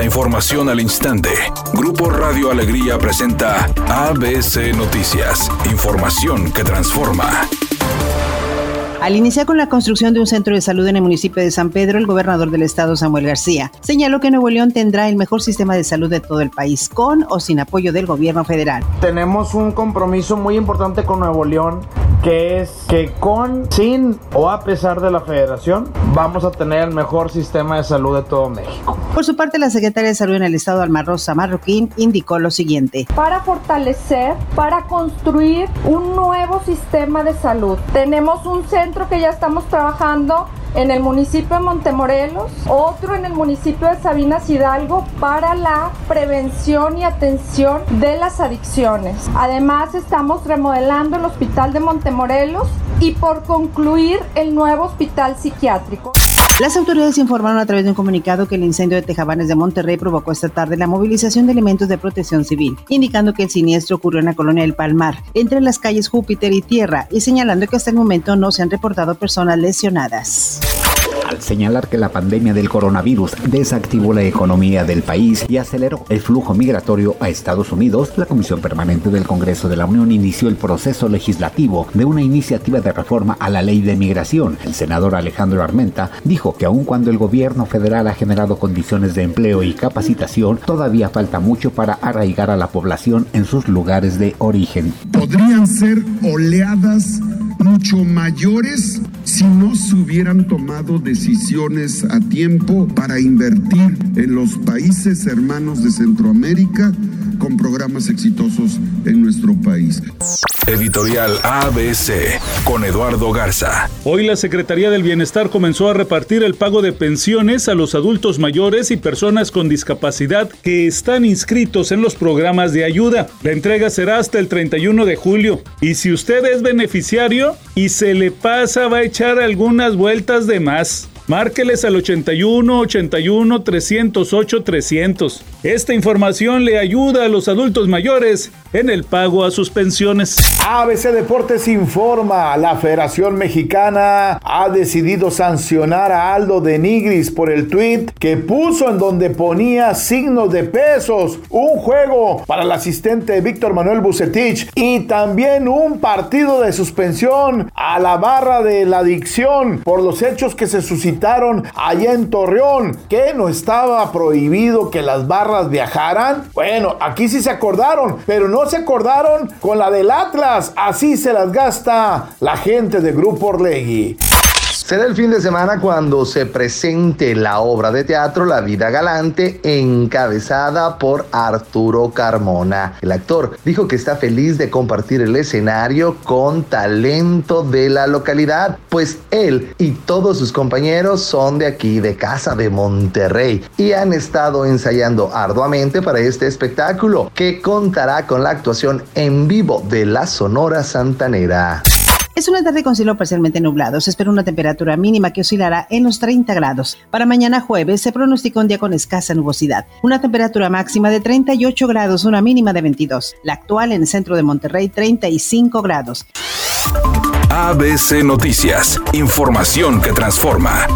La información al instante. Grupo Radio Alegría presenta ABC Noticias. Información que transforma. Al iniciar con la construcción de un centro de salud en el municipio de San Pedro, el gobernador del estado, Samuel García, señaló que Nuevo León tendrá el mejor sistema de salud de todo el país, con o sin apoyo del gobierno federal. Tenemos un compromiso muy importante con Nuevo León, que es que con, sin o a pesar de la federación, vamos a tener el mejor sistema de salud de todo México. Por su parte, la secretaria de Salud en el estado, Alma Rosa Marroquín, indicó lo siguiente. Para fortalecer, para construir un nuevo sistema de salud, tenemos un centro que ya estamos trabajando en el municipio de Montemorelos, otro en el municipio de Sabinas Hidalgo para la prevención y atención de las adicciones. Además estamos remodelando el hospital de Montemorelos y por concluir el nuevo hospital psiquiátrico. Las autoridades informaron a través de un comunicado que el incendio de Tejabanes de Monterrey provocó esta tarde la movilización de elementos de protección civil, indicando que el siniestro ocurrió en la colonia del Palmar, entre las calles Júpiter y Tierra, y señalando que hasta el momento no se han reportado personas lesionadas al señalar que la pandemia del coronavirus desactivó la economía del país y aceleró el flujo migratorio a Estados Unidos, la Comisión Permanente del Congreso de la Unión inició el proceso legislativo de una iniciativa de reforma a la ley de migración. El senador Alejandro Armenta dijo que aun cuando el gobierno federal ha generado condiciones de empleo y capacitación, todavía falta mucho para arraigar a la población en sus lugares de origen. Podrían ser oleadas mucho mayores si no se hubieran tomado decisiones a tiempo para invertir en los países hermanos de Centroamérica con programas exitosos en nuestro país. Editorial ABC con Eduardo Garza. Hoy la Secretaría del Bienestar comenzó a repartir el pago de pensiones a los adultos mayores y personas con discapacidad que están inscritos en los programas de ayuda. La entrega será hasta el 31 de julio y si usted es beneficiario y se le pasa va a echar algunas vueltas de más. Márqueles al 81 81 308 300. Esta información le ayuda a los adultos mayores en el pago a sus pensiones. ABC Deportes informa, la Federación Mexicana ha decidido sancionar a Aldo de Nigris por el tweet que puso en donde ponía signos de pesos, un juego para el asistente Víctor Manuel Bucetich y también un partido de suspensión a la barra de la adicción por los hechos que se suscitaron allá en Torreón, que no estaba prohibido que las barras viajaran. Bueno, aquí sí se acordaron, pero no se acordaron con la del Atlas. Así se las gasta la gente de Grupo Orlegui. Será el fin de semana cuando se presente la obra de teatro La vida galante encabezada por Arturo Carmona. El actor dijo que está feliz de compartir el escenario con talento de la localidad, pues él y todos sus compañeros son de aquí, de casa de Monterrey, y han estado ensayando arduamente para este espectáculo que contará con la actuación en vivo de la Sonora Santanera. Es una tarde con cielo parcialmente nublado. Se espera una temperatura mínima que oscilará en los 30 grados. Para mañana jueves se pronostica un día con escasa nubosidad. Una temperatura máxima de 38 grados, una mínima de 22. La actual en el centro de Monterrey, 35 grados. ABC Noticias. Información que transforma.